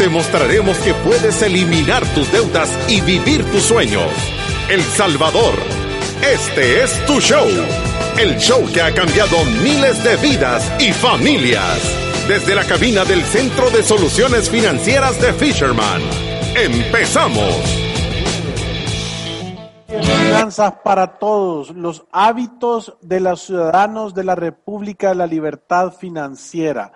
te mostraremos que puedes eliminar tus deudas y vivir tus sueños. El Salvador, este es tu show. El show que ha cambiado miles de vidas y familias. Desde la cabina del Centro de Soluciones Financieras de Fisherman. ¡Empezamos! Finanzas para todos, los hábitos de los ciudadanos de la República de la Libertad Financiera.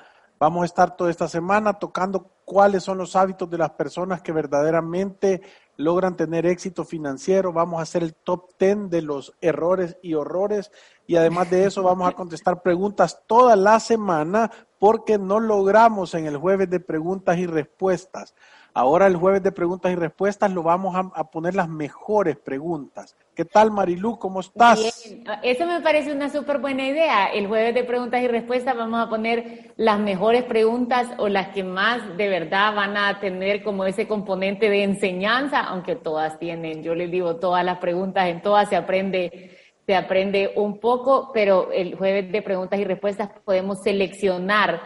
Vamos a estar toda esta semana tocando cuáles son los hábitos de las personas que verdaderamente logran tener éxito financiero. Vamos a hacer el top 10 de los errores y horrores. Y además de eso, vamos a contestar preguntas toda la semana porque no logramos en el jueves de preguntas y respuestas. Ahora el jueves de preguntas y respuestas lo vamos a, poner las mejores preguntas. ¿Qué tal Marilu? ¿Cómo estás? Bien. Eso me parece una súper buena idea. El jueves de preguntas y respuestas vamos a poner las mejores preguntas o las que más de verdad van a tener como ese componente de enseñanza, aunque todas tienen, yo les digo, todas las preguntas, en todas se aprende se aprende un poco, pero el jueves de preguntas y respuestas podemos seleccionar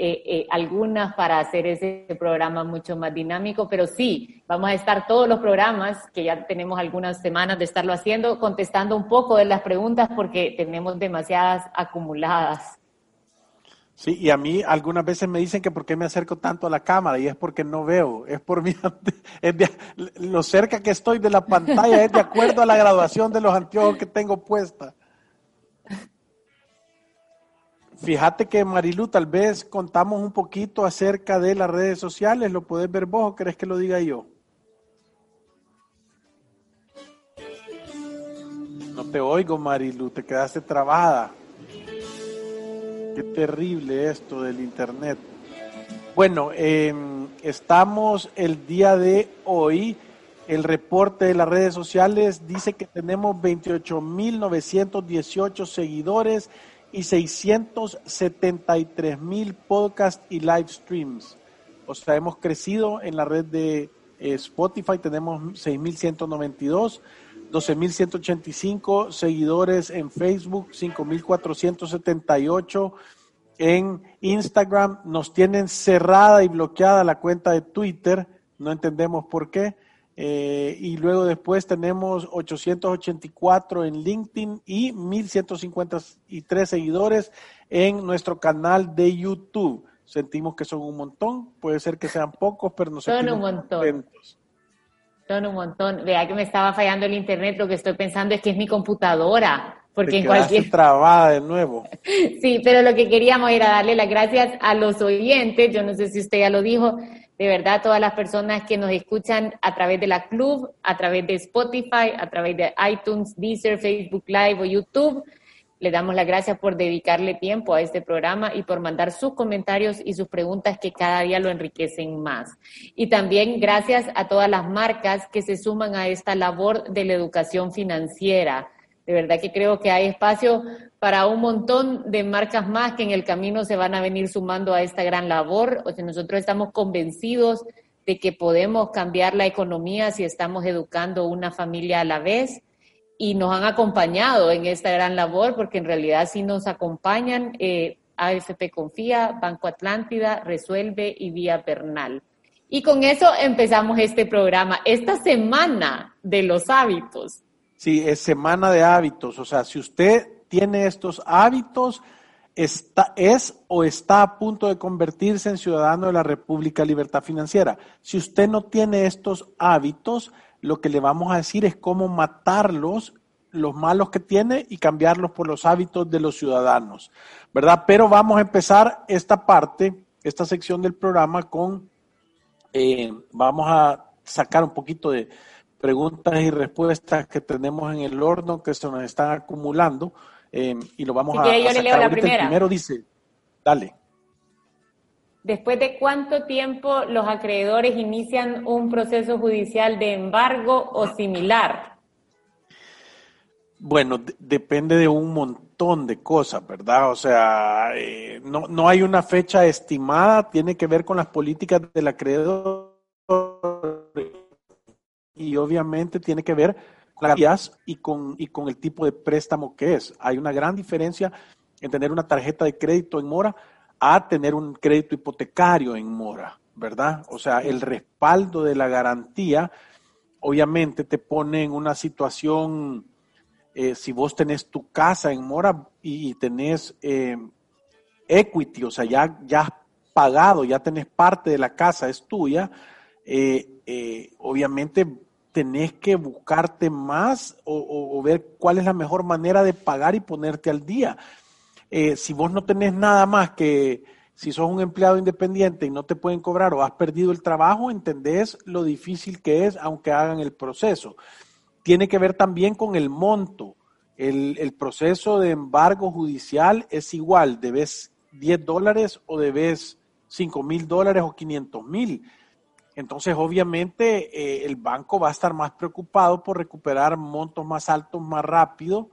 eh, eh, algunas para hacer ese programa mucho más dinámico, pero sí, vamos a estar todos los programas, que ya tenemos algunas semanas de estarlo haciendo, contestando un poco de las preguntas porque tenemos demasiadas acumuladas. Sí, y a mí algunas veces me dicen que por qué me acerco tanto a la cámara y es porque no veo, es por mi, es lo cerca que estoy de la pantalla es de acuerdo a la graduación de los anteojos que tengo puesta. Fíjate que Marilu, tal vez contamos un poquito acerca de las redes sociales. ¿Lo puedes ver vos o querés que lo diga yo? No te oigo, Marilu, te quedaste trabada. Qué terrible esto del Internet. Bueno, em, estamos el día de hoy. El reporte de las redes sociales dice que tenemos 28.918 seguidores y 673 mil podcasts y live streams. O sea, hemos crecido en la red de eh, Spotify, tenemos 6.192, 12.185 seguidores en Facebook, 5.478 en Instagram. Nos tienen cerrada y bloqueada la cuenta de Twitter, no entendemos por qué. Eh, y luego después tenemos 884 en LinkedIn y 1153 seguidores en nuestro canal de YouTube. Sentimos que son un montón, puede ser que sean pocos, pero nos son un montón. Son un montón. Vea que me estaba fallando el internet, lo que estoy pensando es que es mi computadora. Porque Te en cualquier trabada de nuevo. Sí, pero lo que queríamos era darle las gracias a los oyentes. Yo no sé si usted ya lo dijo, de verdad todas las personas que nos escuchan a través de la club, a través de Spotify, a través de iTunes, Deezer, Facebook Live o YouTube. Le damos las gracias por dedicarle tiempo a este programa y por mandar sus comentarios y sus preguntas que cada día lo enriquecen más. Y también gracias a todas las marcas que se suman a esta labor de la educación financiera de verdad que creo que hay espacio para un montón de marcas más que en el camino se van a venir sumando a esta gran labor. O sea, nosotros estamos convencidos de que podemos cambiar la economía si estamos educando una familia a la vez y nos han acompañado en esta gran labor porque en realidad sí nos acompañan eh, AFP Confía, Banco Atlántida, Resuelve y Vía Pernal. Y con eso empezamos este programa, esta semana de los hábitos. Sí, es semana de hábitos. O sea, si usted tiene estos hábitos, está, es o está a punto de convertirse en ciudadano de la República Libertad Financiera. Si usted no tiene estos hábitos, lo que le vamos a decir es cómo matarlos, los malos que tiene, y cambiarlos por los hábitos de los ciudadanos, ¿verdad? Pero vamos a empezar esta parte, esta sección del programa con, eh, vamos a sacar un poquito de, preguntas y respuestas que tenemos en el horno que se nos están acumulando eh, y lo vamos a, yo le leo la primera. El primero dice, dale. ¿después de cuánto tiempo los acreedores inician un proceso judicial de embargo o similar? Bueno, depende de un montón de cosas, ¿verdad? O sea, eh, no, no hay una fecha estimada, tiene que ver con las políticas del acreedor y obviamente tiene que ver con las y con, y con el tipo de préstamo que es. Hay una gran diferencia en tener una tarjeta de crédito en mora a tener un crédito hipotecario en mora, ¿verdad? O sea, el respaldo de la garantía obviamente te pone en una situación eh, si vos tenés tu casa en mora y, tenés eh, equity, o sea, ya, ya has pagado, ya tenés parte de la casa, es tuya, eh, obviamente tenés que buscarte más o, ver cuál es la mejor manera de pagar y ponerte al día. si vos no tenés nada más que, si sos un empleado independiente y no te pueden cobrar o has perdido el trabajo, entendés lo difícil que es aunque hagan el proceso tiene que ver también con el monto. El, proceso de embargo judicial es igual, debes 10 dólares o debes 5 mil dólares o 500 mil. Entonces, obviamente, eh, el banco va a estar más preocupado por recuperar montos más altos más rápido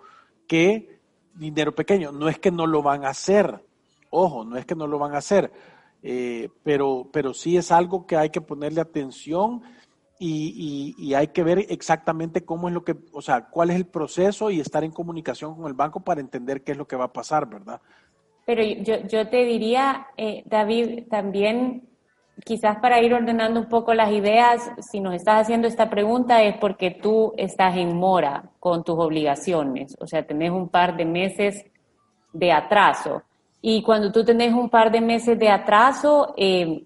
que dinero pequeño. No es que no lo van a hacer, ojo, no es que no lo van a hacer, eh, pero, pero sí es algo que hay que ponerle atención y, hay que ver exactamente cómo es lo que, o sea, cuál es el proceso y estar en comunicación con el banco para entender qué es lo que va a pasar, ¿verdad? Pero yo, yo te diría, eh, David, también quizás para ir ordenando un poco las ideas, si nos estás haciendo esta pregunta es porque tú estás en mora con tus obligaciones, o sea, tenés un par de meses de atraso. Y cuando tú tenés un par de meses de atraso, eh,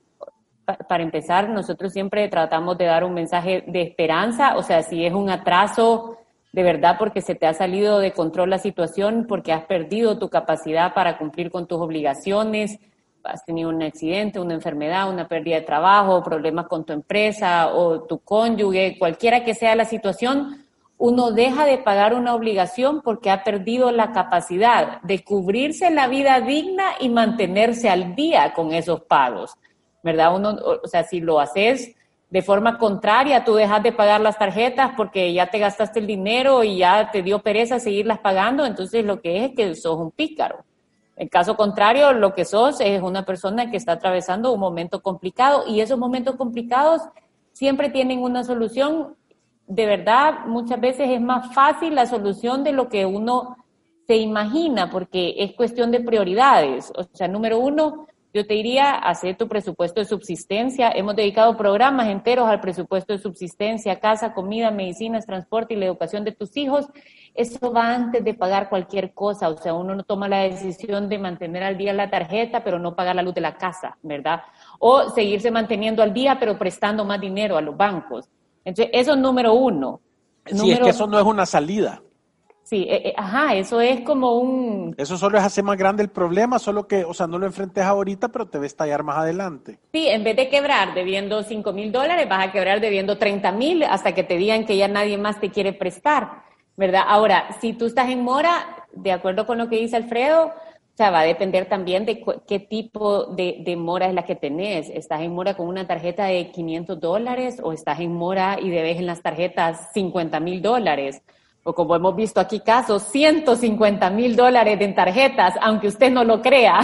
para empezar, nosotros siempre tratamos de dar un mensaje de esperanza, o sea, si es un atraso de verdad porque se te ha salido de control la situación, porque has perdido tu capacidad para cumplir con tus obligaciones, has tenido un accidente, una enfermedad, una pérdida de trabajo, problemas con tu empresa o tu cónyuge, cualquiera que sea la situación, uno deja de pagar una obligación porque ha perdido la capacidad de cubrirse la vida digna y mantenerse al día con esos pagos. ¿verdad? Uno, o sea, si lo haces de forma contraria, tú dejas de pagar las tarjetas porque ya te gastaste el dinero y ya te dio pereza seguirlas pagando, entonces lo que es es que sos un pícaro. En caso contrario, lo que sos es una persona que está atravesando un momento complicado y esos momentos complicados siempre tienen una solución. De verdad, muchas veces es más fácil la solución de lo que uno se imagina porque es cuestión de prioridades. O sea, número uno, yo te diría, hacer tu presupuesto de subsistencia. Hemos dedicado programas enteros al presupuesto de subsistencia, casa, comida, medicinas, transporte y la educación de tus hijos. Eso va antes de pagar cualquier cosa. O sea, uno no toma la decisión de mantener al día la tarjeta, pero no pagar la luz de la casa, ¿verdad? O seguirse manteniendo al día, pero prestando más dinero a los bancos. Entonces, eso es número uno. Sí, es que eso no es una salida. Sí, eh, eh, ajá, eso es como un... Eso solo es hacer más grande el problema, solo que, o sea, no lo enfrentes ahorita, pero te ves tallar más adelante. Sí, en vez de quebrar debiendo 5 mil dólares, vas a quebrar debiendo 30 mil hasta que te digan que ya nadie más te quiere prestar, ¿verdad? Ahora, si tú estás en mora, de acuerdo con lo que dice Alfredo, o sea, va a depender también de qué tipo de, de, mora es la que tenés. ¿Estás en mora con una tarjeta de 500 dólares o estás en mora y debes en las tarjetas 50 mil dólares? O como hemos visto aquí casos, 150 mil dólares en tarjetas, aunque usted no lo crea.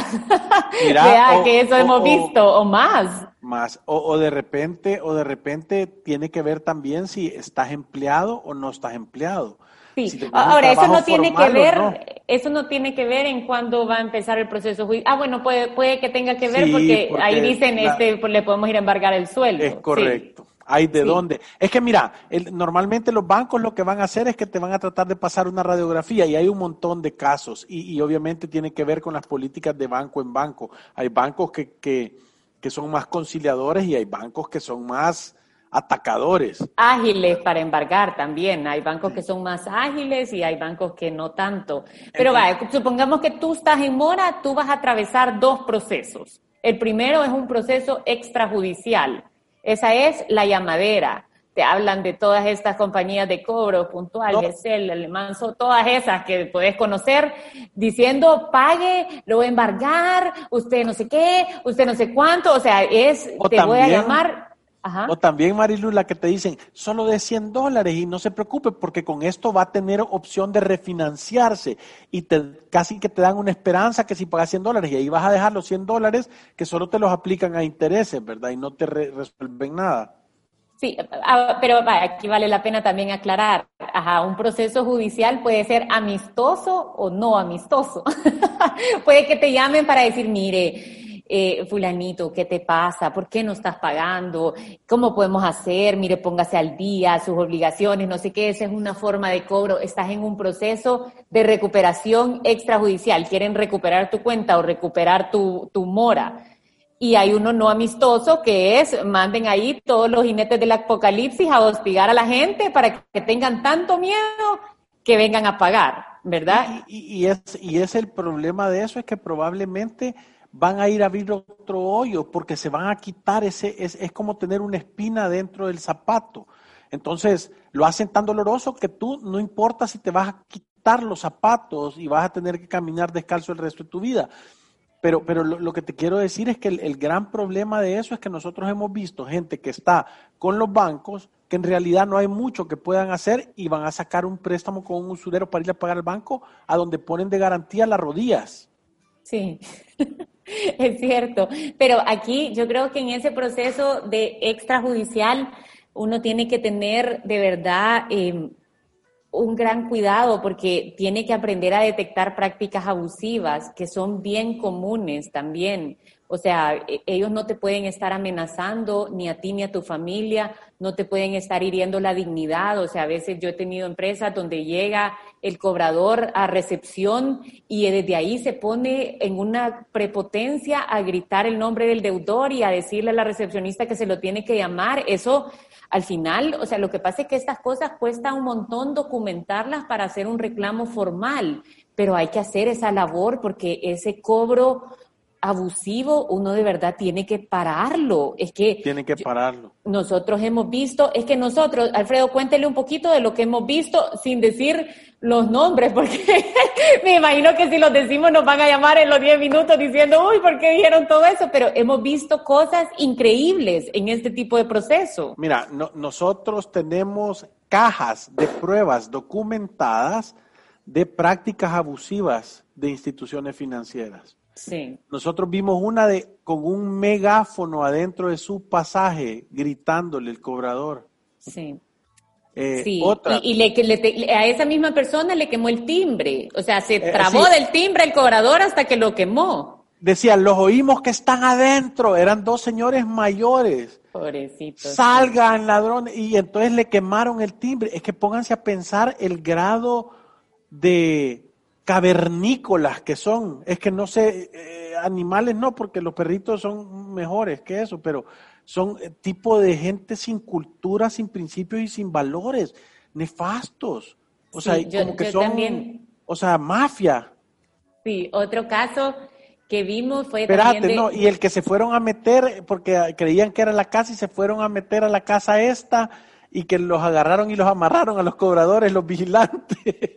Mira, que eso hemos visto, o más. Más, o, de repente, o de repente tiene que ver también si estás empleado o no estás empleado. Sí, ahora eso no tiene que ver, eso no tiene que ver en cuándo va a empezar el proceso judicial. Ah, bueno, puede, puede que tenga que ver porque, ahí dicen, este, pues, le podemos ir a embargar el sueldo. Es correcto. Hay de dónde. Es que mira, normalmente los bancos lo que van a hacer es que te van a tratar de pasar una radiografía y hay un montón de casos y, obviamente tiene que ver con las políticas de banco en banco. Hay bancos que, que, que son más conciliadores y hay bancos que son más atacadores. Ágiles para embargar también. Hay bancos que son más ágiles y hay bancos que no tanto. Pero vaya, supongamos que tú estás en mora, tú vas a atravesar dos procesos. El primero es un proceso extrajudicial esa es la llamadera. te hablan de todas estas compañías de cobro, Puntual, no. Gesell, Alemanzo, todas esas que puedes conocer, diciendo, pague, lo voy a embargar, usted no sé qué, usted no sé cuánto, o sea, es, o te también, voy a llamar. Ajá. O también, Marilu, la que te dicen, solo de 100 dólares y no se preocupe porque con esto va a tener opción de refinanciarse y te, casi que te dan una esperanza que si pagas 100 dólares y ahí vas a dejar los 100 dólares que solo te los aplican a intereses, ¿verdad? Y no te re resuelven nada. Sí, pero aquí vale la pena también aclarar, ajá, un proceso judicial puede ser amistoso o no amistoso. puede que te llamen para decir, mire, eh, fulanito, ¿qué te pasa? ¿Por qué no estás pagando? ¿Cómo podemos hacer? Mire, póngase al día, sus obligaciones, no sé qué, esa es una forma de cobro. Estás en un proceso de recuperación extrajudicial. Quieren recuperar tu cuenta o recuperar tu, mora. Y hay uno no amistoso que es, manden ahí todos los jinetes del apocalipsis a hostigar a la gente para que tengan tanto miedo que vengan a pagar, ¿verdad? Y, y, y es, y es el problema de eso, es que probablemente van a ir a abrir otro hoyo porque se van a quitar ese, es, es como tener una espina dentro del zapato. Entonces, lo hacen tan doloroso que tú no importa si te vas a quitar los zapatos y vas a tener que caminar descalzo el resto de tu vida. Pero, pero lo, que te quiero decir es que el, el, gran problema de eso es que nosotros hemos visto gente que está con los bancos, que en realidad no hay mucho que puedan hacer y van a sacar un préstamo con un usurero para ir a pagar al banco, a donde ponen de garantía las rodillas. Sí, es cierto. Pero aquí yo creo que en ese proceso de extrajudicial uno tiene que tener de verdad eh, un gran cuidado porque tiene que aprender a detectar prácticas abusivas que son bien comunes también. O sea, e, ellos no te pueden estar amenazando ni a ti ni a tu familia, no te pueden estar hiriendo la dignidad. O sea, a veces yo he tenido empresas donde llega el cobrador a recepción y desde ahí se pone en una prepotencia a gritar el nombre del deudor y a decirle a la recepcionista que se lo tiene que llamar. Eso al final, o sea, lo que pasa es que estas cosas cuesta un montón documentarlas para hacer un reclamo formal, pero hay que hacer esa labor porque ese cobro abusivo, uno de verdad tiene que pararlo. Es que. Tiene que pararlo. Nosotros hemos visto, es que nosotros, Alfredo, cuéntele un poquito de lo que hemos visto sin decir los nombres, porque me imagino que si los decimos nos van a llamar en los 10 minutos diciendo, uy, ¿por qué dijeron todo eso? Pero hemos visto cosas increíbles en este tipo de proceso. Mira, no, nosotros tenemos cajas de pruebas documentadas de prácticas abusivas de instituciones financieras. Sí. Nosotros vimos una de con un megáfono adentro de su pasaje gritándole el cobrador. Sí. Eh, sí, otra. y, y le, le, a esa misma persona le quemó el timbre, o sea, se trabó eh, sí. del timbre el cobrador hasta que lo quemó. Decían, los oímos que están adentro, eran dos señores mayores. Pobrecitos. Salgan, ladrones, y entonces le quemaron el timbre. Es que pónganse a pensar el grado de, cavernícolas que son, es que no sé, eh, animales no, porque los perritos son mejores que eso, pero son eh, tipo de gente sin cultura, sin principios y sin valores, nefastos. O sí, sea, yo, como que son, también. o sea, mafia. Sí, otro caso que vimos fue Espérate, también de... no, y el que se fueron a meter, porque creían que era la casa y se fueron a meter a la casa esta, y que los agarraron y los amarraron a los cobradores, los vigilantes.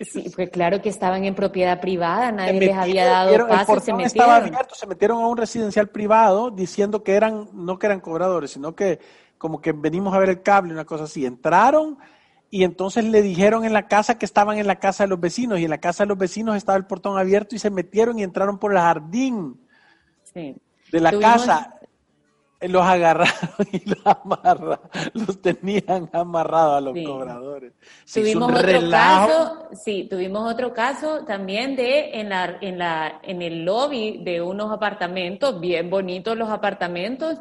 Sí, pues claro que estaban en propiedad privada, nadie metieron, les había dado paso el se metieron. estaba abierto, se metieron a un residencial privado diciendo que eran, no que eran cobradores, sino que como que venimos a ver el cable, una cosa así. Entraron y entonces le dijeron en la casa que estaban en la casa de los vecinos y en la casa de los vecinos estaba el portón abierto y se metieron y entraron por el jardín sí. de la Tuvimos... casa los agarraron y los amarraron, los tenían amarrados a los sí. cobradores. Tuvimos otro relajo. caso, sí, tuvimos otro caso también de en la, en la, en el lobby de unos apartamentos, bien bonitos los apartamentos,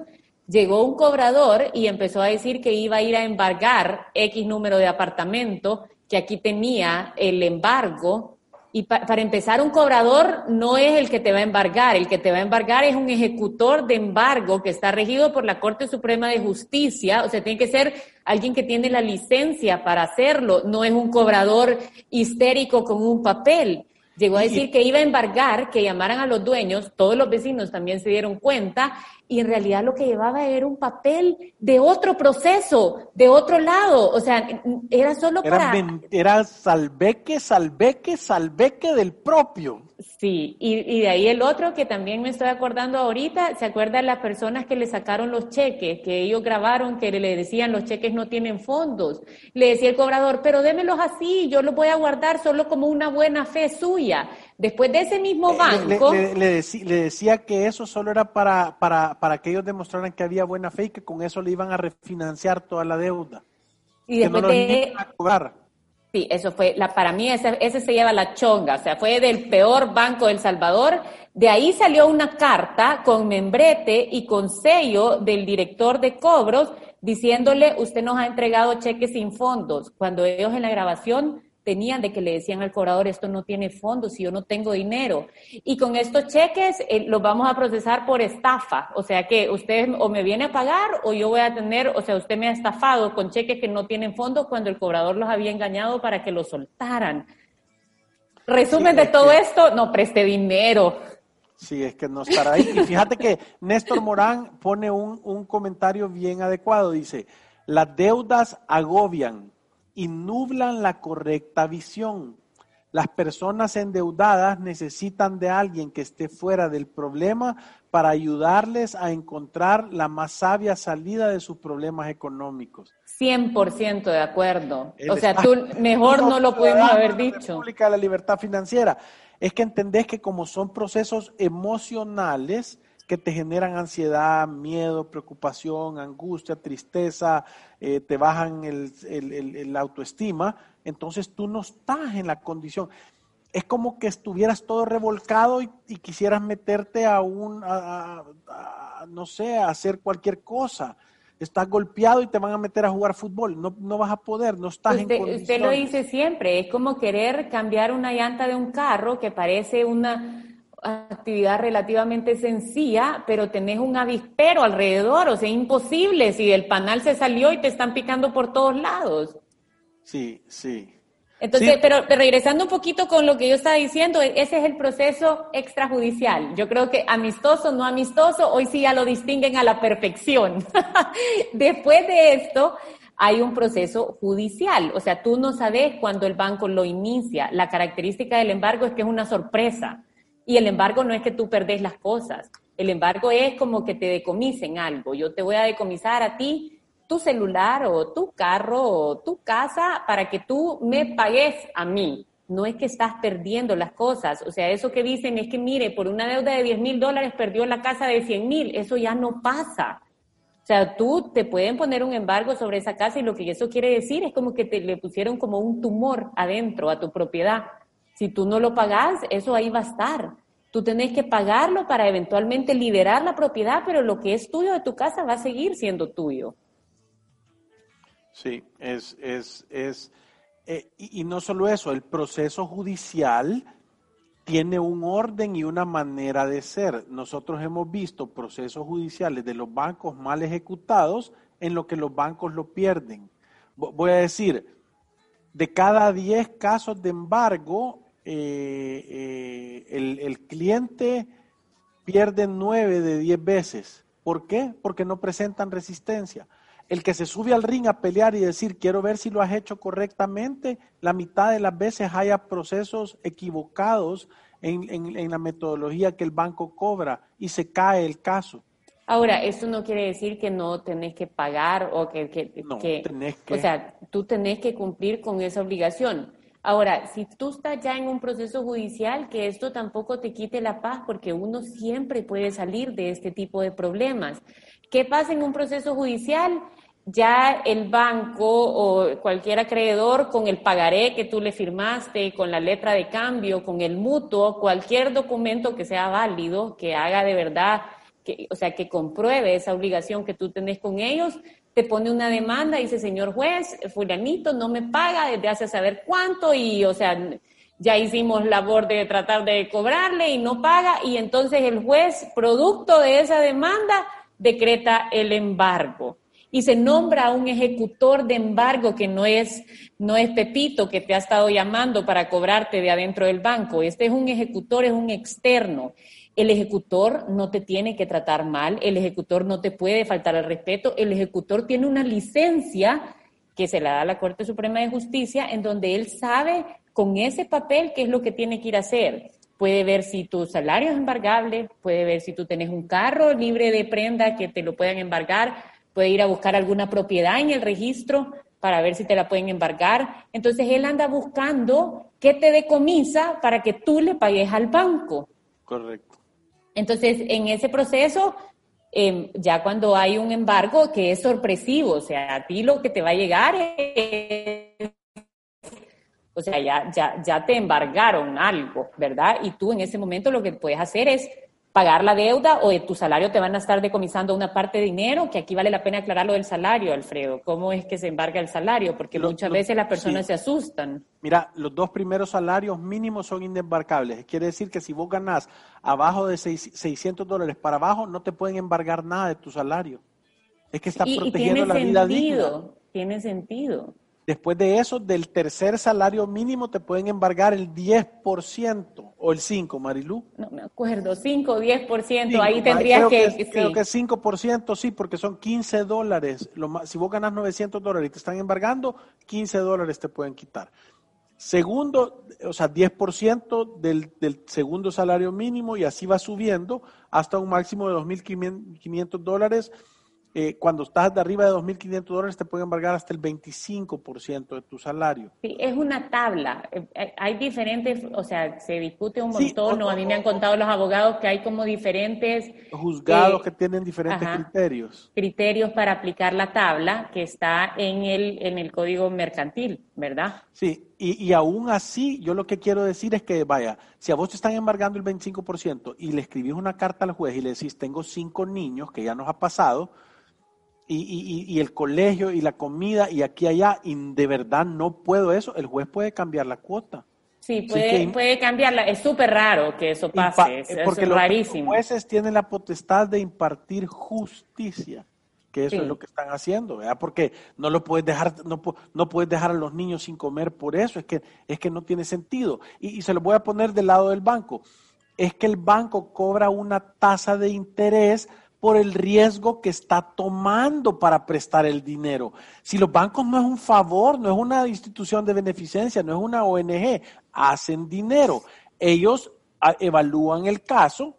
llegó un cobrador y empezó a decir que iba a ir a embargar X número de apartamentos, que aquí tenía el embargo y pa para empezar, un cobrador no es el que te va a embargar, el que te va a embargar es un ejecutor de embargo que está regido por la Corte Suprema de Justicia, o sea, tiene que ser alguien que tiene la licencia para hacerlo, no es un cobrador histérico con un papel. Llegó a decir que iba a embargar, que llamaran a los dueños, todos los vecinos también se dieron cuenta, y en realidad lo que llevaba era un papel de otro proceso, de otro lado, o sea, era solo para... Era salveque, salveque, salveque del propio. Sí, y, de ahí el otro que también me estoy acordando ahorita, ¿se acuerdan las personas que le sacaron los cheques, que ellos grabaron, que le decían los cheques no tienen fondos? Le decía el cobrador, pero démelos así, yo los voy a guardar solo como una buena fe suya. Después de ese mismo eh, banco... Le, le, decía que eso solo era para, para, para que ellos demostraran que había buena fe y que con eso le iban a refinanciar toda la deuda. Y después de... A cobrar Sí, eso fue, la, para mí ese, ese se lleva la chonga, o sea, fue del peor banco del Salvador. De ahí salió una carta con membrete y con sello del director de cobros diciéndole, usted nos ha entregado cheques sin fondos, cuando ellos en la grabación tenían de que le decían al cobrador, esto no tiene fondos y yo no tengo dinero. Y con estos cheques eh, los vamos a procesar por estafa. O sea que usted o me viene a pagar o yo voy a tener, o sea, usted me ha estafado con cheques que no tienen fondos cuando el cobrador los había engañado para que los soltaran. Resumen de todo esto, no preste dinero. Sí, es que no estará ahí. Y fíjate que Néstor Morán pone un, un comentario bien adecuado. Dice, las deudas agobian, y nublan la correcta visión. Las personas endeudadas necesitan de alguien que esté fuera del problema para ayudarles a encontrar la más sabia salida de sus problemas económicos. 100% de acuerdo. o sea, tú mejor no lo pudimos haber dicho. La la libertad financiera. Es que entendés que como son procesos emocionales, que te generan ansiedad, miedo, preocupación, angustia, tristeza, eh, te bajan el, el, autoestima, entonces tú no estás en la condición. Es como que estuvieras todo revolcado y, quisieras meterte a un, no sé, a hacer cualquier cosa estás golpeado y te van a meter a jugar fútbol. No, no vas a poder, no estás en condiciones. Usted lo dice siempre, es como querer cambiar una llanta de un carro que parece una, actividad relativamente sencilla, pero tenés un avispero alrededor, o sea, imposible si el panal se salió y te están picando por todos lados. Sí, sí. Entonces, Pero, regresando un poquito con lo que yo estaba diciendo, ese es el proceso extrajudicial. Yo creo que amistoso, no amistoso, hoy sí ya lo distinguen a la perfección. Después de esto, hay un proceso judicial. O sea, tú no sabes cuándo el banco lo inicia. La característica del embargo es que es una sorpresa. Y el embargo no es que tú perdés las cosas. El embargo es como que te decomisen algo. Yo te voy a decomisar a ti tu celular o tu carro o tu casa para que tú me pagues a mí. No es que estás perdiendo las cosas. O sea, eso que dicen es que, mire, por una deuda de 10 mil dólares perdió la casa de 100 mil. Eso ya no pasa. O sea, tú te pueden poner un embargo sobre esa casa y lo que eso quiere decir es como que te le pusieron como un tumor adentro a tu propiedad. Si tú no lo pagas, eso ahí va a estar. Tú tenés que pagarlo para eventualmente liberar la propiedad, pero lo que es tuyo de tu casa va a seguir siendo tuyo. Sí, es, es, es, eh, y, y, no solo eso, el proceso judicial tiene un orden y una manera de ser. Nosotros hemos visto procesos judiciales de los bancos mal ejecutados en lo que los bancos lo pierden. Voy a decir, de cada 10 casos de embargo, eh, eh, el, el, cliente pierde nueve de diez veces. ¿Por qué? Porque no presentan resistencia. El que se sube al ring a pelear y decir, quiero ver si lo has hecho correctamente, la mitad de las veces haya procesos equivocados en, en, la metodología que el banco cobra y se cae el caso. Ahora, eso no quiere decir que no tenés que pagar o que, que, no, tenés que... O sea, tú tenés que cumplir con esa obligación. Ahora, si tú estás ya en un proceso judicial, que esto tampoco te quite la paz, porque uno siempre puede salir de este tipo de problemas. ¿Qué pasa en un proceso judicial? Ya el banco o cualquier acreedor con el pagaré que tú le firmaste, con la letra de cambio, con el mutuo, cualquier documento que sea válido, que haga de verdad, que, o sea, que compruebe esa obligación que tú tenés con ellos, te pone una demanda dice, señor juez, fulanito no me paga desde hace saber cuánto y, o sea, ya hicimos labor de tratar de cobrarle y no paga y entonces el juez, producto de esa demanda, decreta el embargo y se nombra a un ejecutor de embargo que no es, no es Pepito que te ha estado llamando para cobrarte de adentro del banco. Este es un ejecutor, es un externo. El ejecutor no te tiene que tratar mal, el ejecutor no te puede faltar al respeto, el ejecutor tiene una licencia que se la da la Corte Suprema de Justicia en donde él sabe con ese papel qué es lo que tiene que ir a hacer. Puede ver si tu salario es embargable, puede ver si tú tenés un carro libre de prenda que te lo puedan embargar, puede ir a buscar alguna propiedad en el registro para ver si te la pueden embargar. Entonces él anda buscando qué te decomisa para que tú le pagues al banco. Correcto. Entonces, en ese proceso, em, ya cuando hay un embargo que es sorpresivo, o sea, a ti lo que te va a llegar es, o sea, ya, ya, ya te embargaron algo, ¿verdad? Y tú en ese momento lo que puedes hacer es pagar la deuda o de tu salario te van a estar decomisando una parte de dinero, que aquí vale la pena aclarar lo del salario, Alfredo. ¿Cómo es que se embarga el salario? Porque muchas veces las personas se asustan. Mira, los dos primeros salarios mínimos son indembarcables. Quiere decir que si vos ganás abajo de 600 dólares para abajo, no te pueden embargar nada de tu salario. Es que está protegiendo la vida digna. Tiene sentido. Después de eso, del tercer salario mínimo te pueden embargar el 10% o el 5%, Marilú. No me acuerdo, 5 o 10%, ahí tendrías que... que Creo que 5%, sí, porque son 15 dólares. si vos ganas 900 dólares y te están embargando, 15 dólares te pueden quitar. Segundo, o sea, 10% del, del segundo salario mínimo y así va subiendo hasta un máximo de 2.500 dólares eh, cuando estás de arriba de 2.500 dólares te pueden embargar hasta el 25% de tu salario. Sí, es una tabla. Eh, eh, hay diferentes, o sea, se discute un montón, a mí me han contado los abogados que hay como diferentes... Juzgados que tienen diferentes criterios. Criterios para aplicar la tabla que está en el, en el Código Mercantil, ¿verdad? Sí, y, y, aún así, yo lo que quiero decir es que, vaya, si a vos te están embargando el 25% y le escribís una carta al juez y le decís, tengo cinco niños, que ya nos ha pasado, y, y, el colegio y la comida y aquí y allá, y de verdad no puedo eso, el juez puede cambiar la cuota. Sí, puede, puede cambiarla. Es súper raro que eso pase, es, porque rarísimo. Los jueces tienen la potestad de impartir justicia, que eso es lo que están haciendo, ¿verdad? Porque no lo puedes dejar, no, no puedes dejar a los niños sin comer por eso, es que, es que no tiene sentido. Y, y se lo voy a poner del lado del banco. Es que el banco cobra una tasa de interés por el riesgo que está tomando para prestar el dinero. Si los bancos no es un favor, no es una institución de beneficencia, no es una ONG, hacen dinero. Ellos ah, evalúan el caso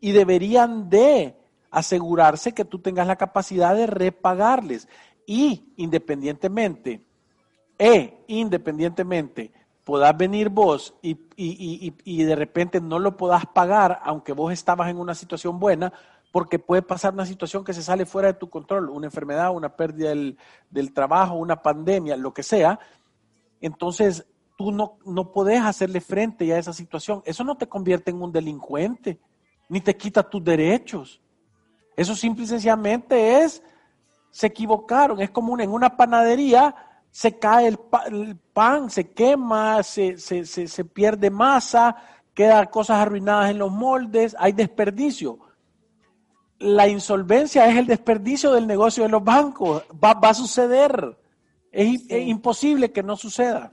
y deberían de asegurarse que tú tengas la capacidad de repagarles. Y independientemente, e independientemente, podás venir vos y, y, y, y de repente no lo podás pagar, aunque vos estabas en una situación buena, porque puede pasar una situación que se sale fuera de tu control, una enfermedad, una pérdida del, trabajo, una pandemia, lo que sea. Entonces, tú no, no podés hacerle frente a esa situación. Eso no te convierte en un delincuente, ni te quita tus derechos. Eso simple y sencillamente es, se equivocaron. Es como en una panadería se cae el, pan, se quema, se, se, se pierde masa, quedan cosas arruinadas en los moldes, hay desperdicio la insolvencia es el desperdicio del negocio de los bancos. Va, a suceder. Es, imposible que no suceda.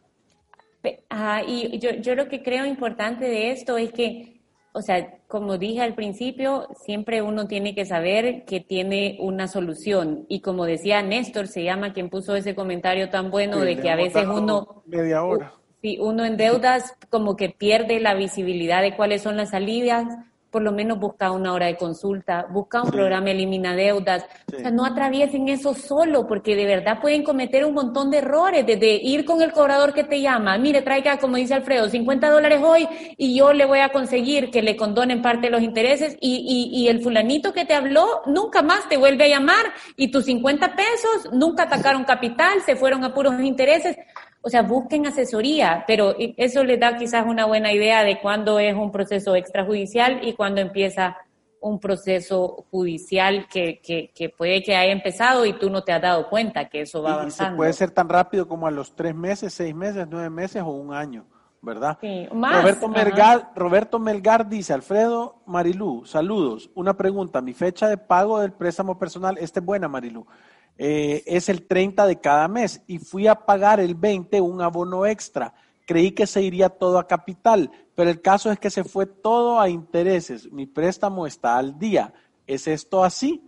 y yo, yo lo que creo importante de esto es que, o sea, como dije al principio, siempre uno tiene que saber que tiene una solución. Y como decía Néstor, se llama quien puso ese comentario tan bueno de que a veces uno... Media hora. Si uno en deudas como que pierde la visibilidad de cuáles son las salidas por lo menos busca una hora de consulta, busca un programa elimina deudas. O sea, no atraviesen eso solo, porque de verdad pueden cometer un montón de errores, desde ir con el cobrador que te llama, mire, traiga, como dice Alfredo, 50 dólares hoy y yo le voy a conseguir que le condonen parte de los intereses y, y, y el fulanito que te habló nunca más te vuelve a llamar y tus 50 pesos nunca atacaron capital, se fueron a puros intereses. O sea, busquen asesoría, pero eso les da quizás una buena idea de cuándo es un proceso extrajudicial y cuándo empieza un proceso judicial que, que, puede que haya empezado y tú no te has dado cuenta que eso va avanzando. Y puede ser tan rápido como a los tres meses, seis meses, nueve meses o un año, ¿verdad? Sí, más. Roberto, Melgar, Roberto Melgar dice, Alfredo Marilú, saludos. Una pregunta, mi fecha de pago del préstamo personal, esta es buena, Marilú. Eh, es el 30 de cada mes y fui a pagar el 20 un abono extra. creí que se iría todo a capital, pero el caso es que se fue todo a intereses. Mi préstamo está al día. ¿Es esto así?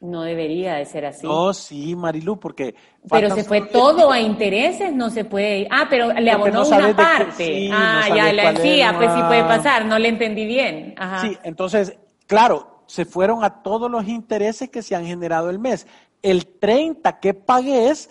No debería de ser así. No, sí, Marilu, porque... Pero se fue todo a intereses, no se puede... Ah, pero le abonó una parte. ah, ya, le decía, pues sí puede pasar, no le entendí bien. Sí, entonces, claro, se fueron a todos los intereses que se han generado el mes. El 30 que pagué es,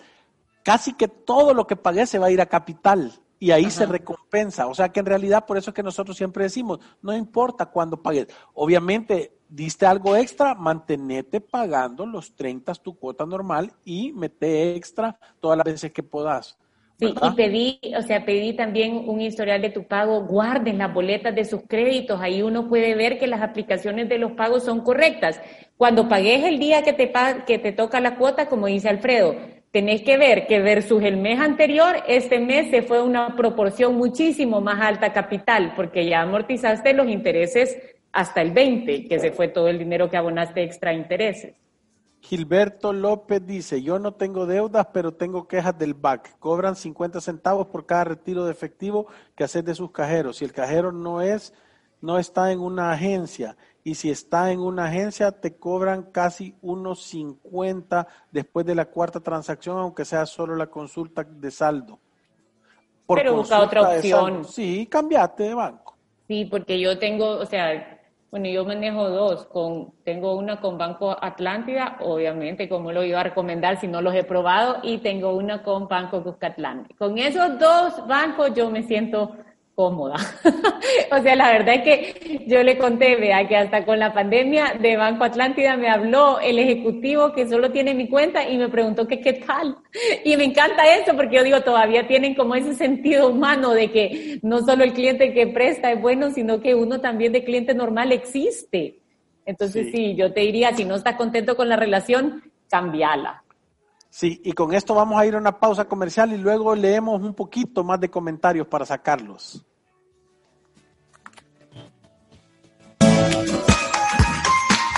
casi que todo lo que pagué se va a ir a capital y ahí se recompensa. O sea que en realidad por eso es que nosotros siempre decimos, no importa cuándo pagues. Obviamente diste algo extra, mantenete pagando los 30 tu cuota normal y mete extra todas las veces que puedas. Sí, y pedí, o sea, pedí también un historial de tu pago, guarden las boletas de sus créditos, ahí uno puede ver que las aplicaciones de los pagos son correctas. Cuando pagues el día que te, que te toca la cuota, como dice Alfredo, tenés que ver que versus el mes anterior, este mes se fue una proporción muchísimo más alta capital, porque ya amortizaste los intereses hasta el 20, que se fue todo el dinero que abonaste extra intereses. Gilberto López dice, yo no tengo deudas, pero tengo quejas del BAC. Cobran 50 centavos por cada retiro de efectivo que haces de sus cajeros. Si el cajero no es, no está en una agencia y si está en una agencia te cobran casi unos 50 después de la cuarta transacción, aunque sea solo la consulta de saldo. Pero busca otra opción. Sí, cambiate de banco. Sí, porque yo tengo, o sea, bueno, yo manejo dos, con, tengo una con Banco Atlántida, obviamente, como lo iba a recomendar si no los he probado, y tengo una con Banco Cuscatlán. Con esos dos bancos yo me siento cómoda. o sea, la verdad es que yo le conté, vea, que hasta con la pandemia de Banco Atlántida me habló el ejecutivo que solo tiene mi cuenta y me preguntó que qué tal. Y me encanta eso porque yo digo, todavía tienen como ese sentido humano de que no solo el cliente que presta es bueno, sino que uno también de cliente normal existe. Entonces, sí, yo te diría, si no estás contento con la relación, cambiala. Sí, y con esto vamos a ir a una pausa comercial y luego leemos un poquito más de comentarios para sacarlos.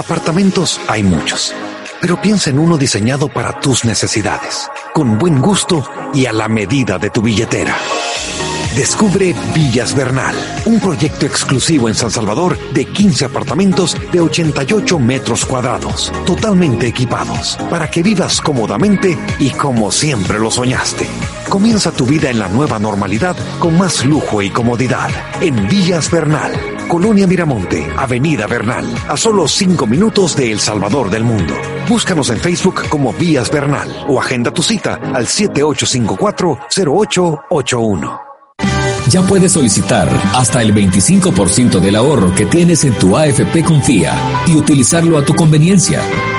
Apartamentos hay muchos, pero piensa en uno diseñado para tus necesidades, con buen gusto y a la medida de tu billetera. Descubre Villas Bernal, un proyecto exclusivo en San Salvador de 15 apartamentos de 88 metros cuadrados, totalmente equipados, para que vivas cómodamente y como siempre lo soñaste. Comienza tu vida en la nueva normalidad con más lujo y comodidad en Villas Bernal Colonia Miramonte, Avenida Bernal, a solo 5 minutos de El Salvador del Mundo. Búscanos en Facebook como Vías Bernal o agenda tu cita al 7854-0881. Ya puedes solicitar hasta el 25% del ahorro que tienes en tu AFP Confía y utilizarlo a tu conveniencia.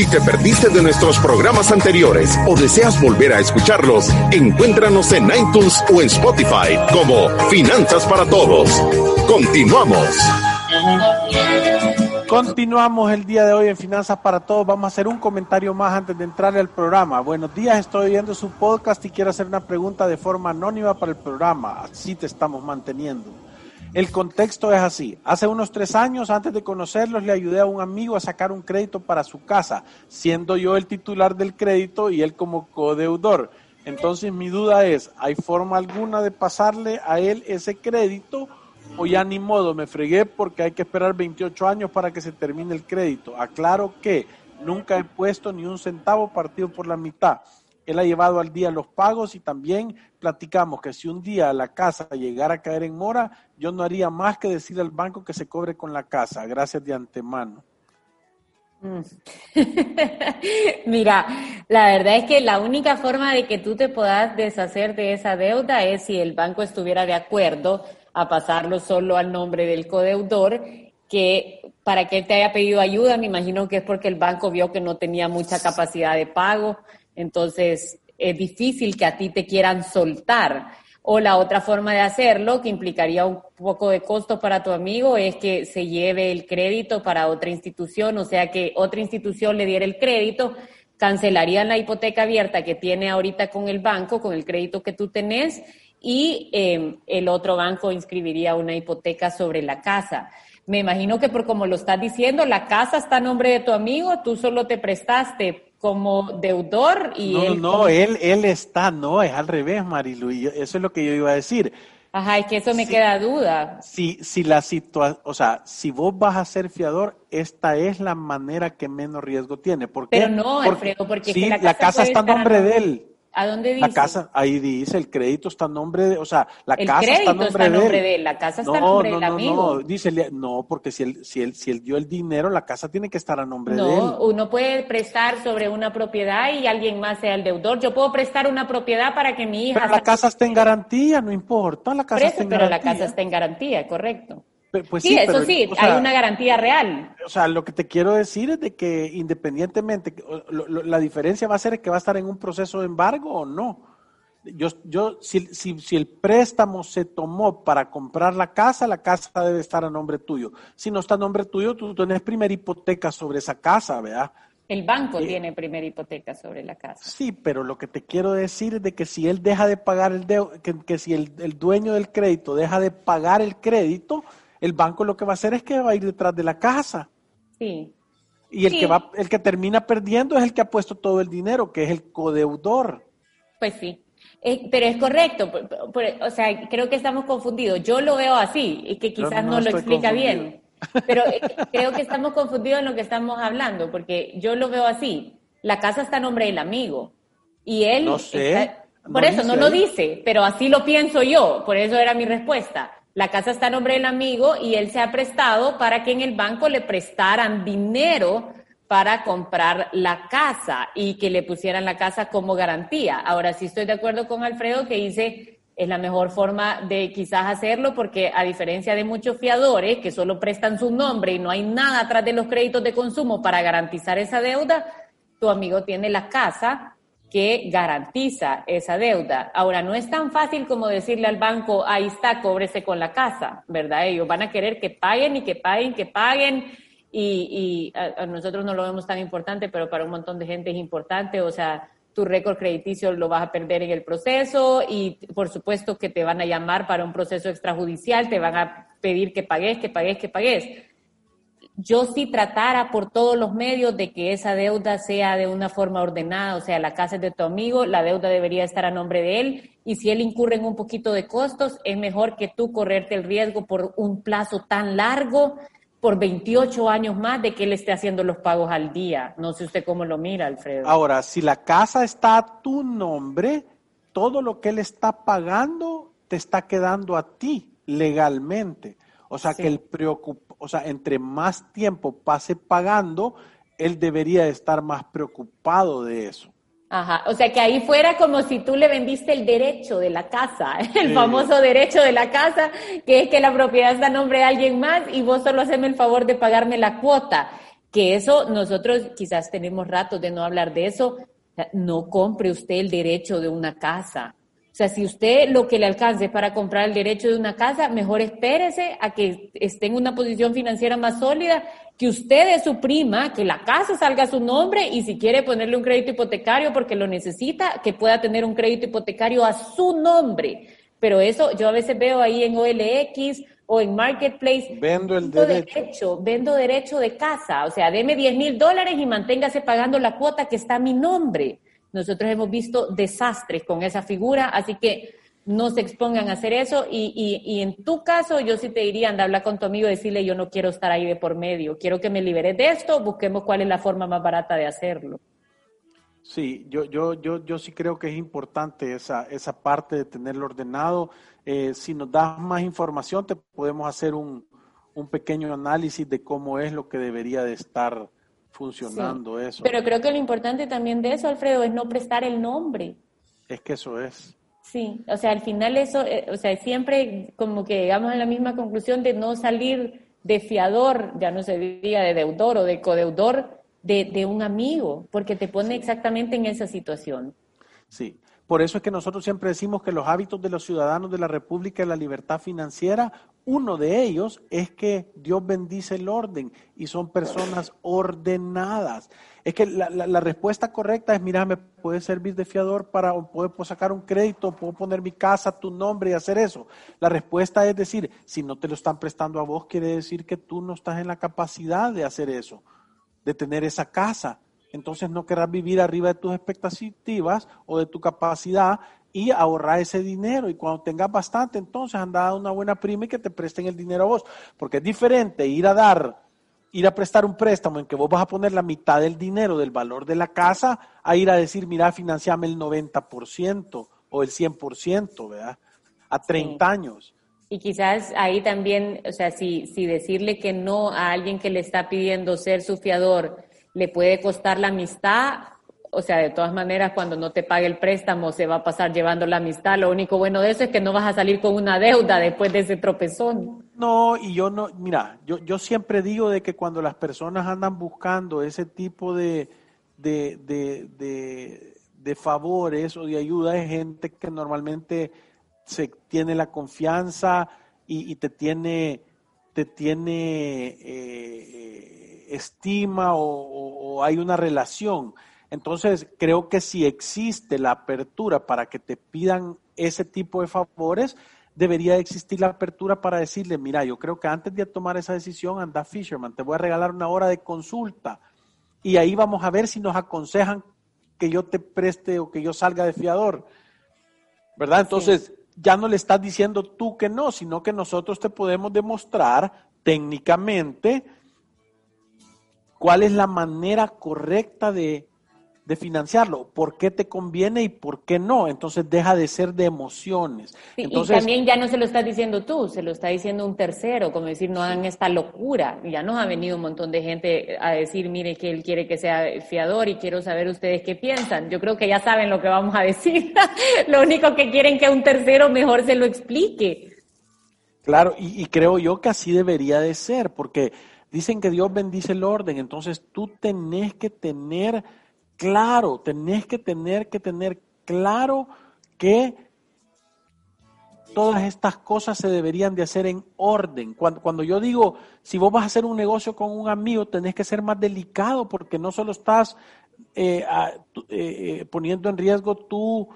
Si te perdiste de nuestros programas anteriores o deseas volver a escucharlos, encuéntranos en iTunes o en Spotify como Finanzas para Todos. Continuamos. Continuamos el día de hoy en Finanzas para Todos. Vamos a hacer un comentario más antes de entrar al programa. Buenos días, estoy viendo su podcast y quiero hacer una pregunta de forma anónima para el programa. Así te estamos manteniendo. El contexto es así. Hace unos tres años, antes de conocerlos, le ayudé a un amigo a sacar un crédito para su casa, siendo yo el titular del crédito y él como codeudor. Entonces mi duda es, ¿hay forma alguna de pasarle a él ese crédito? o ya ni modo, me fregué porque hay que esperar 28 años para que se termine el crédito. Aclaro que nunca he puesto ni un centavo partido por la mitad. Él ha llevado al día los pagos y también platicamos que si un día la casa llegara a caer en mora, yo no haría más que decirle al banco que se cobre con la casa. Gracias de antemano. Mm. Mira, la verdad es que la única forma de que tú te puedas deshacer de esa deuda es si el banco estuviera de acuerdo a pasarlo solo al nombre del codeudor, que para que él te haya pedido ayuda, me imagino que es porque el banco vio que no tenía mucha capacidad de pago, entonces es difícil que a ti te quieran soltar. O la otra forma de hacerlo, que implicaría un poco de costo para tu amigo, es que se lleve el crédito para otra institución, o sea que otra institución le diera el crédito, cancelarían la hipoteca abierta que tiene ahorita con el banco, con el crédito que tú tenés, y em, el otro banco inscribiría una hipoteca sobre la casa. Me imagino que por como lo estás diciendo, la casa está a nombre de tu amigo, tú solo te prestaste como deudor y no, él... No, él, él está, no, es al revés, Marilu, y eso es lo que yo iba a decir. Ajá, es que eso me queda duda. Si, si la situación, o sea, si vos vas a ser fiador, esta es la manera que menos riesgo tiene. ¿Por Pero no, Alfredo, porque la casa, la casa está a nombre de él. ¿A dónde dice? La casa, ahí dice, el crédito está a nombre de, o sea, la casa está a nombre, de, él. La casa está a nombre no, del no, amigo. No, dice, no, porque si él, si él, si él dio el dinero, la casa tiene que estar a nombre de él. No, uno puede prestar sobre una propiedad y alguien más sea el deudor. Yo puedo prestar una propiedad para que mi hija... Pero la casa está en garantía, no importa, la casa está en pero garantía. la casa está en garantía, correcto. Pues sí, eso sí, hay una garantía real. O sea, lo que te quiero decir es de que independientemente, la diferencia va a ser que va a estar en un proceso de embargo o no yo, yo si, si, si, el préstamo se tomó para comprar la casa, la casa debe estar a nombre tuyo. Si no está a nombre tuyo, tú tienes primera hipoteca sobre esa casa, ¿verdad? El banco tiene primera hipoteca sobre la casa. Sí, pero lo que te quiero decir es de que si él deja de pagar el que, que, si el, el, dueño del crédito deja de pagar el crédito, el banco lo que va a hacer es que va a ir detrás de la casa. Sí. Y el que va, el que termina perdiendo es el que ha puesto todo el dinero, que es el codeudor. Pues sí. Eh, pero es correcto, o sea, creo que estamos confundidos. Yo lo veo así, y que quizás no, lo explica bien, pero eh, creo que estamos confundidos en lo que estamos hablando, porque yo lo veo así. La casa está a nombre del amigo, y él... No sé. por eso, no lo dice, pero así lo pienso yo, por eso era mi respuesta. La casa está a nombre del amigo y él se ha prestado para que en el banco le prestaran dinero para comprar la casa y que le pusieran la casa como garantía. Ahora sí estoy de acuerdo con Alfredo que dice es la mejor forma de quizás hacerlo porque a diferencia de muchos fiadores que solo prestan su nombre y no hay nada atrás de los créditos de consumo para garantizar esa deuda, tu amigo tiene la casa que garantiza esa deuda. Ahora, no es tan fácil como decirle al banco, ahí está, cóbrese con la casa, ¿verdad? Ellos van a querer que paguen y que paguen, que paguen y, a, nosotros no lo vemos tan importante, pero para un montón de gente es importante, o sea, tu récord crediticio lo vas a perder en el proceso y por supuesto que te van a llamar para un proceso extrajudicial, te van a pedir que pagues, que pagues, que pagues. Yo sí tratara por todos los medios de que esa deuda sea de una forma ordenada, o sea, la casa es de tu amigo, la deuda debería estar a nombre de él y si él incurre en un poquito de costos, es mejor que tú correrte el riesgo por un plazo tan largo por 28 años más de que él esté haciendo los pagos al día. No sé usted cómo lo mira, Alfredo. Ahora, si la casa está a tu nombre, todo lo que él está pagando te está quedando a ti legalmente. O sea que el preocupa, o sea, entre más tiempo pase pagando, él debería estar más preocupado de eso. Ajá, o sea que ahí fuera como si tú le vendiste el derecho de la casa, el famoso derecho de la casa, que es que la propiedad está a nombre de alguien más y vos solo haceme el favor de pagarme la cuota. Que eso nosotros quizás tenemos ratos de no hablar de eso. No compre usted el derecho de una casa. O sea, si usted lo que le alcance para comprar el derecho de una casa, mejor espérese a que esté en una posición financiera más sólida, que usted de su prima, que la casa salga a su nombre y si quiere ponerle un crédito hipotecario porque lo necesita, que pueda tener un crédito hipotecario a su nombre. Pero eso yo a veces veo ahí en OLX o en Marketplace. Vendo el derecho. Vendo derecho de casa. O sea, deme 10 mil dólares y manténgase pagando la cuota que está a mi nombre. Nosotros hemos visto desastres con esa figura, así que no se expongan a hacer eso. Y, y, en tu caso, yo sí te diría, anda, habla con tu amigo y decirle, yo no quiero estar ahí de por medio, quiero que me liberes de esto, busquemos cuál es la forma más barata de hacerlo. Sí, yo, yo, yo, yo sí creo que es importante esa, esa parte de tenerlo ordenado. Eh, si nos das más información, te podemos hacer un, un pequeño análisis de cómo es lo que debería de estar funcionando eso. Pero creo que lo importante también de eso, Alfredo, es no prestar el nombre. Es que eso es. Sí, o sea, al final eso, eh, o sea, siempre como que llegamos a la misma conclusión de no salir de fiador, ya no se diga de deudor o de codeudor de, de un amigo, porque te pone exactamente en esa situación. Sí, por eso es que nosotros siempre decimos que los hábitos de los ciudadanos de la República y la libertad financiera uno de ellos es que Dios bendice el orden y son personas ordenadas. Es que la, respuesta correcta es, mira, me puede servir de fiador para, puedo, sacar un crédito, puedo poner mi casa, tu nombre y hacer eso. La respuesta es decir, si no te lo están prestando a vos, quiere decir que tú no estás en la capacidad de hacer eso, de tener esa casa. Entonces no querrás vivir arriba de tus expectativas o de tu capacidad y ahorrar ese dinero. Y cuando tengas bastante, entonces anda a una buena prima y que te presten el dinero a vos. Porque es diferente ir a dar, ir a prestar un préstamo en que vos vas a poner la mitad del dinero del valor de la casa, a ir a decir, mira, financiame el 90% o el 100%, ¿verdad? A 30 años. Y quizás ahí también, o sea, si, si decirle que no a alguien que le está pidiendo ser su fiador le puede costar la amistad, o sea, de todas maneras, cuando no te pague el préstamo, se va a pasar llevando la amistad. Lo único bueno de eso es que no vas a salir con una deuda después de ese tropezón. No, y yo no, mira, yo, yo siempre digo de que cuando las personas andan buscando ese tipo de, de, de, de, favores o de ayuda, es gente que normalmente se tiene la confianza y, te tiene, te tiene eh, eh, estima o hay una relación. Entonces, creo que si existe la apertura para que te pidan ese tipo de favores, debería existir la apertura para decirle, mira, yo creo que antes de tomar esa decisión, anda Fisherman, te voy a regalar una hora de consulta y ahí vamos a ver si nos aconsejan que yo te preste o que yo salga de fiador. ¿Verdad? Entonces, ya no le estás diciendo tú que no, sino que nosotros te podemos demostrar técnicamente cuál es la manera correcta de de financiarlo, por qué te conviene y por qué no. Entonces deja de ser de emociones. Entonces, y también ya no se lo estás diciendo tú, se lo está diciendo un tercero, como decir, no hagan esta locura. Ya nos ha venido un montón de gente a decir, mire que él quiere que sea fiador y quiero saber ustedes qué piensan. Yo creo que ya saben lo que vamos a decir. lo único que quieren que un tercero mejor se lo explique. Claro, y, y creo yo que así debería de ser, porque dicen que Dios bendice el orden, entonces tú tenés que tener claro, tenés que tener que tener claro que todas estas cosas se deberían de hacer en orden. Cuando, cuando, yo digo, si vos vas a hacer un negocio con un amigo, tenés que ser más delicado porque no solo estás eh, eh, eh, poniendo en riesgo tu,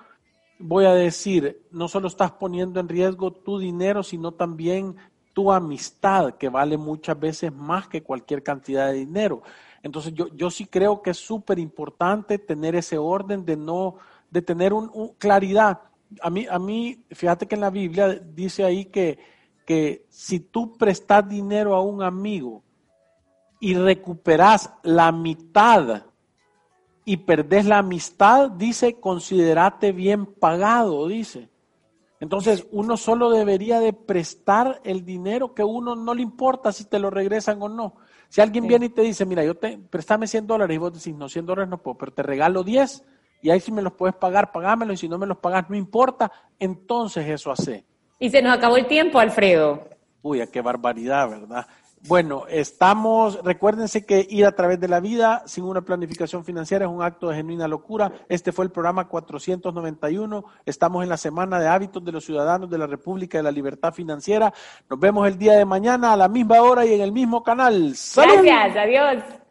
voy a decir, no solo estás poniendo en riesgo tu dinero, sino también tu amistad, que vale muchas veces más que cualquier cantidad de dinero. Entonces yo, yo sí creo que es súper importante tener ese orden de no, de tener un, claridad. A mí, a mí, fíjate que en la Biblia dice ahí que, que si tú prestas dinero a un amigo y recuperas la mitad y perdés la amistad, dice, considerate bien pagado, dice. Entonces, uno solo debería de prestar el dinero que uno no le importa si te lo regresan o no. Si alguien viene y te dice, mira, yo te préstame 100 dólares y vos decís, no, 100 dólares no puedo, pero te regalo 10 y ahí si me los puedes pagar, pagámelo y si no me los pagas, no importa, entonces eso hace. Y se nos acabó el tiempo, Alfredo. Uy, qué barbaridad, ¿verdad? Bueno, estamos, recuérdense que ir a través de la vida sin una planificación financiera es un acto de genuina locura. Este fue el programa 491. Estamos en la semana de hábitos de los ciudadanos de la República de la Libertad Financiera. Nos vemos el día de mañana a la misma hora y en el mismo canal. Gracias, adiós.